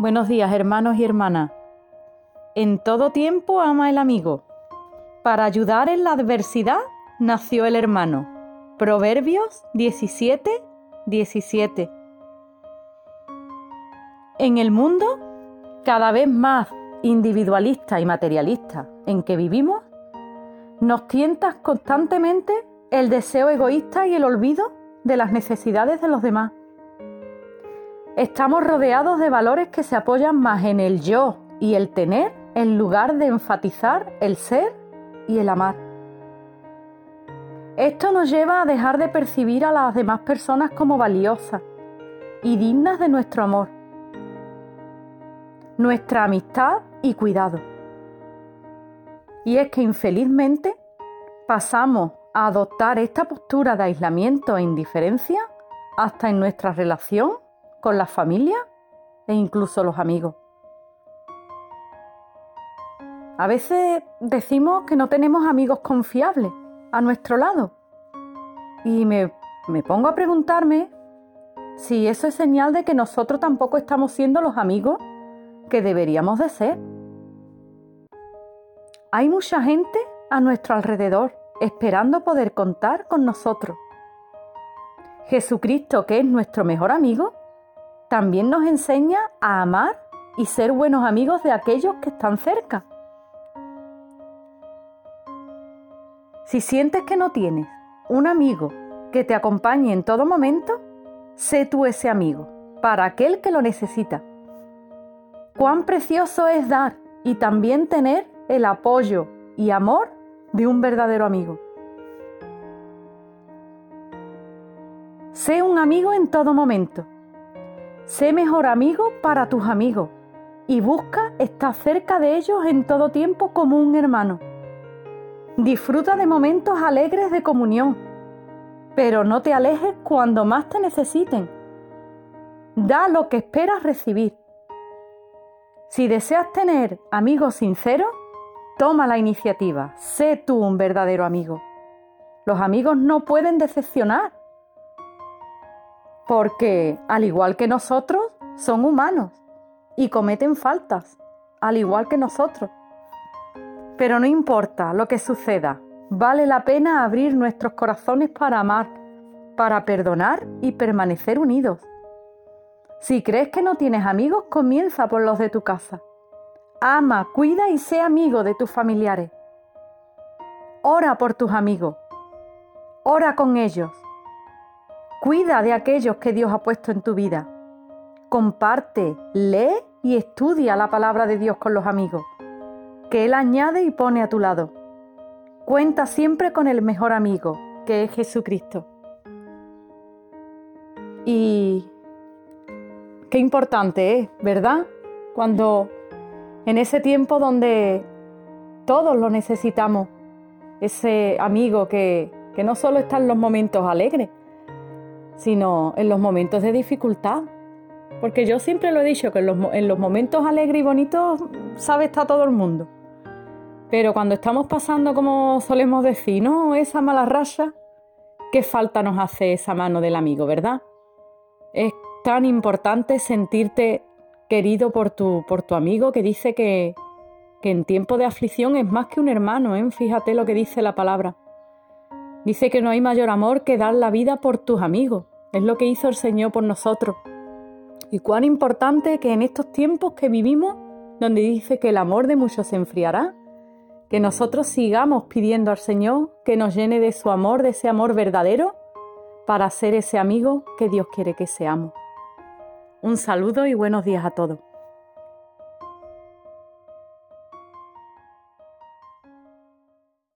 Buenos días, hermanos y hermanas. En todo tiempo ama el amigo. Para ayudar en la adversidad nació el hermano. Proverbios 17, 17. En el mundo, cada vez más individualista y materialista en que vivimos, nos tientas constantemente el deseo egoísta y el olvido de las necesidades de los demás. Estamos rodeados de valores que se apoyan más en el yo y el tener en lugar de enfatizar el ser y el amar. Esto nos lleva a dejar de percibir a las demás personas como valiosas y dignas de nuestro amor, nuestra amistad y cuidado. Y es que infelizmente pasamos a adoptar esta postura de aislamiento e indiferencia hasta en nuestra relación con la familia e incluso los amigos. A veces decimos que no tenemos amigos confiables a nuestro lado y me, me pongo a preguntarme si eso es señal de que nosotros tampoco estamos siendo los amigos que deberíamos de ser. Hay mucha gente a nuestro alrededor esperando poder contar con nosotros. Jesucristo, que es nuestro mejor amigo, también nos enseña a amar y ser buenos amigos de aquellos que están cerca. Si sientes que no tienes un amigo que te acompañe en todo momento, sé tú ese amigo para aquel que lo necesita. Cuán precioso es dar y también tener el apoyo y amor de un verdadero amigo. Sé un amigo en todo momento Sé mejor amigo para tus amigos y busca estar cerca de ellos en todo tiempo como un hermano. Disfruta de momentos alegres de comunión, pero no te alejes cuando más te necesiten. Da lo que esperas recibir. Si deseas tener amigos sinceros, toma la iniciativa, sé tú un verdadero amigo. Los amigos no pueden decepcionar porque al igual que nosotros, son humanos y cometen faltas, al igual que nosotros. Pero no importa lo que suceda, vale la pena abrir nuestros corazones para amar, para perdonar y permanecer unidos. Si crees que no tienes amigos, comienza por los de tu casa. Ama, cuida y sé amigo de tus familiares. Ora por tus amigos. Ora con ellos. Cuida de aquellos que Dios ha puesto en tu vida. Comparte, lee y estudia la palabra de Dios con los amigos, que Él añade y pone a tu lado. Cuenta siempre con el mejor amigo, que es Jesucristo. Y qué importante es, ¿verdad? Cuando en ese tiempo donde todos lo necesitamos, ese amigo que, que no solo está en los momentos alegres, sino en los momentos de dificultad. Porque yo siempre lo he dicho, que en los, momentos alegres y bonitos sabe está todo el mundo. Pero cuando estamos pasando, como solemos decir, ¿no? Esa mala racha, ¿qué falta nos hace esa mano del amigo, verdad? Es tan importante sentirte querido por tu, por tu amigo que dice que, que en tiempo de aflicción es más que un hermano, ¿eh? Fíjate lo que dice la palabra. Dice que no hay mayor amor que dar la vida por tus amigos. Es lo que hizo el Señor por nosotros. Y cuán importante que en estos tiempos que vivimos, donde dice que el amor de muchos se enfriará, que nosotros sigamos pidiendo al Señor que nos llene de su amor, de ese amor verdadero, para ser ese amigo que Dios quiere que seamos. Un saludo y buenos días a todos.